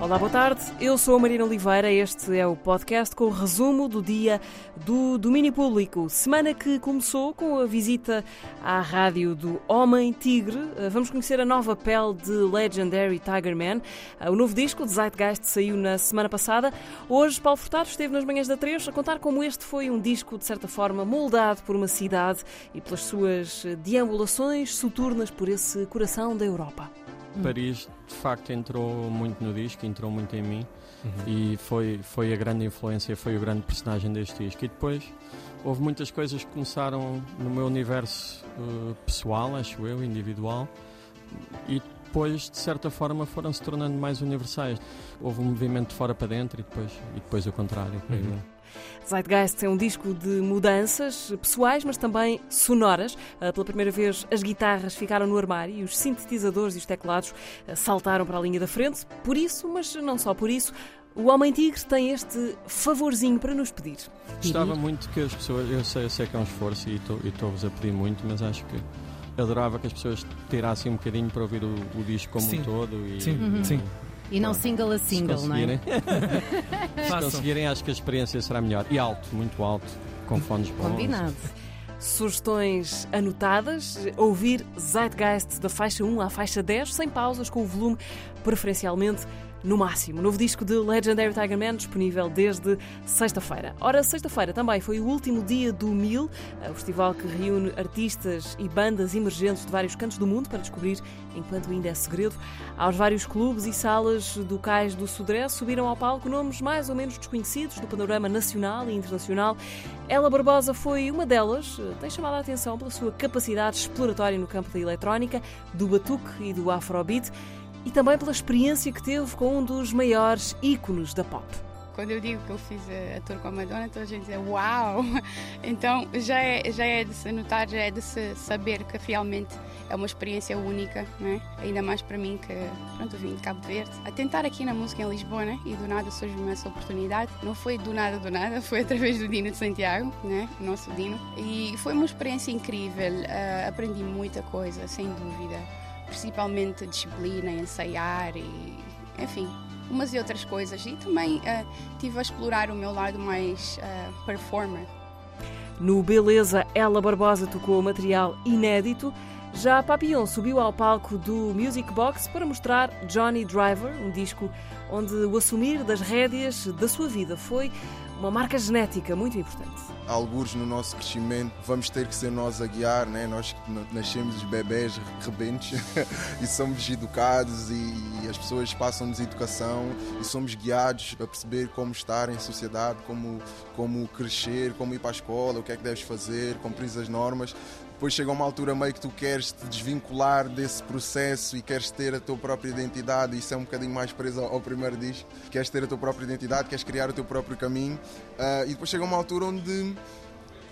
Olá, boa tarde. Eu sou a Marina Oliveira. Este é o podcast com o resumo do dia do domínio público. Semana que começou com a visita à rádio do Homem Tigre. Vamos conhecer a nova pele de Legendary Tiger Man. O novo disco, de Zeitgeist, saiu na semana passada. Hoje, Paulo Furtado esteve nas manhãs da Três a contar como este foi um disco, de certa forma, moldado por uma cidade e pelas suas deambulações soturnas por esse coração da Europa. Paris de facto entrou muito no disco, entrou muito em mim uhum. e foi, foi a grande influência, foi o grande personagem deste disco. E depois houve muitas coisas que começaram no meu universo uh, pessoal, acho eu, individual, e depois, de certa forma, foram se tornando mais universais. Houve um movimento de fora para dentro e depois, e depois o contrário. Uhum. Zeitgeist é um disco de mudanças pessoais, mas também sonoras. Ah, pela primeira vez, as guitarras ficaram no armário e os sintetizadores e os teclados ah, saltaram para a linha da frente. Por isso, mas não só por isso, o Homem Tigre tem este favorzinho para nos pedir. Gostava muito que as pessoas, eu sei, eu sei que é um esforço e estou-vos a pedir muito, mas acho que adorava que as pessoas tirassem um bocadinho para ouvir o, o disco como sim. um todo. E, sim, uhum. sim. E não single a single, não é? Se conseguirem, acho que a experiência será melhor. E alto, muito alto, com fones bons. Combinado. Sugestões anotadas, ouvir Zeitgeist da faixa 1 à faixa 10, sem pausas, com o volume preferencialmente no máximo. Novo disco de Legendary Tiger Man disponível desde sexta-feira. Ora, sexta-feira também foi o último dia do Mil, o festival que reúne artistas e bandas emergentes de vários cantos do mundo para descobrir, enquanto ainda é segredo, aos vários clubes e salas do Cais do Sudré subiram ao palco nomes mais ou menos desconhecidos do panorama nacional e internacional. Ela Barbosa foi uma delas, tem chamado a atenção pela sua capacidade exploratória no campo da eletrónica, do batuque e do afrobeat e também pela experiência que teve com um dos maiores íconos da pop. Quando eu digo que eu fiz a tour com a Madonna, toda a gente diz uau! Então já é, já é de se notar, já é de se saber que realmente é uma experiência única, né? ainda mais para mim que pronto, vim de Cabo Verde. A tentar aqui na música em Lisboa né? e do nada surgiu essa oportunidade. Não foi do nada, do nada, foi através do Dino de Santiago, né? o nosso Dino. E foi uma experiência incrível, uh, aprendi muita coisa, sem dúvida principalmente disciplina, ensaiar e, enfim, umas e outras coisas. E também uh, tive a explorar o meu lado mais uh, performer. No Beleza, Ela Barbosa tocou material inédito. Já Papillon subiu ao palco do Music Box para mostrar Johnny Driver, um disco onde o assumir das rédeas da sua vida foi uma marca genética muito importante. Alguns no nosso crescimento vamos ter que ser nós a guiar, né? nós nascemos os bebés rebentes e somos educados e as pessoas passam-nos educação e somos guiados a perceber como estar em sociedade, como, como crescer, como ir para a escola, o que é que deves fazer, cumprir as normas depois chega uma altura meio que tu queres te desvincular desse processo e queres ter a tua própria identidade, isso é um bocadinho mais preso ao primeiro disco, queres ter a tua própria identidade, queres criar o teu próprio caminho, uh, e depois chega uma altura onde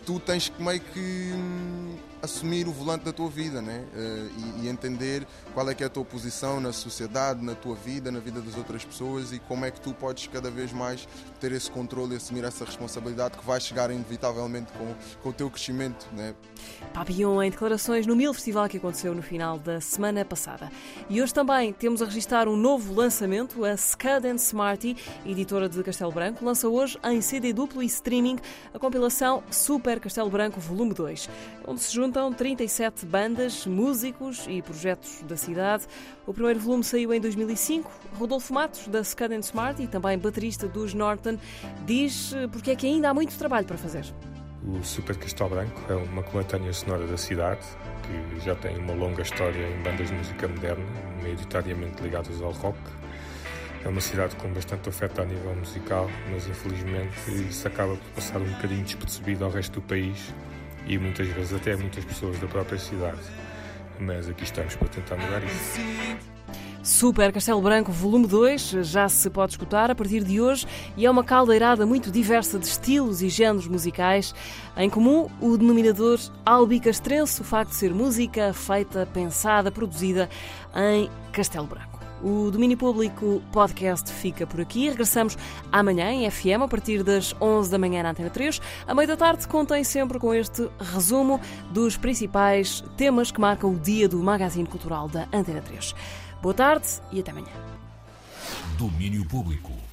tu tens que meio que hum, assumir o volante da tua vida né? Uh, e, e, entender qual é que é a tua posição na sociedade, na tua vida, na vida das outras pessoas e como é que tu podes cada vez mais ter esse controle e assumir essa responsabilidade que vai chegar inevitavelmente com, com o teu crescimento. Né? Papillon em declarações no Mil Festival que aconteceu no final da semana passada. E hoje também temos a registrar um novo lançamento, a Scud Smarty, editora de Castelo Branco, lança hoje em CD duplo e streaming a compilação Super Castelo Branco Volume 2, onde se juntam juntam 37 bandas, músicos e projetos da cidade. O primeiro volume saiu em 2005. Rodolfo Matos, da Scud Smart e também baterista dos Norton, diz eh, porque é que ainda há muito trabalho para fazer. O Super Castelo Branco é uma coletânea sonora da cidade que já tem uma longa história em bandas de música moderna, maioritariamente ligadas ao rock. É uma cidade com bastante oferta a nível musical, mas infelizmente isso acaba por passar um bocadinho despercebido ao resto do país e muitas vezes até muitas pessoas da própria cidade. Mas aqui estamos para tentar mudar isso. Super Castelo Branco Volume 2 já se pode escutar a partir de hoje e é uma caldeirada muito diversa de estilos e géneros musicais. Em comum, o denominador albicastrense, o facto de ser música feita, pensada, produzida em Castelo Branco. O Domínio Público Podcast fica por aqui. Regressamos amanhã em FM a partir das 11 da manhã na Antena 3. A meio da tarde contém sempre com este resumo dos principais temas que marcam o dia do Magazine Cultural da Antena 3. Boa tarde e até amanhã. Domínio Público.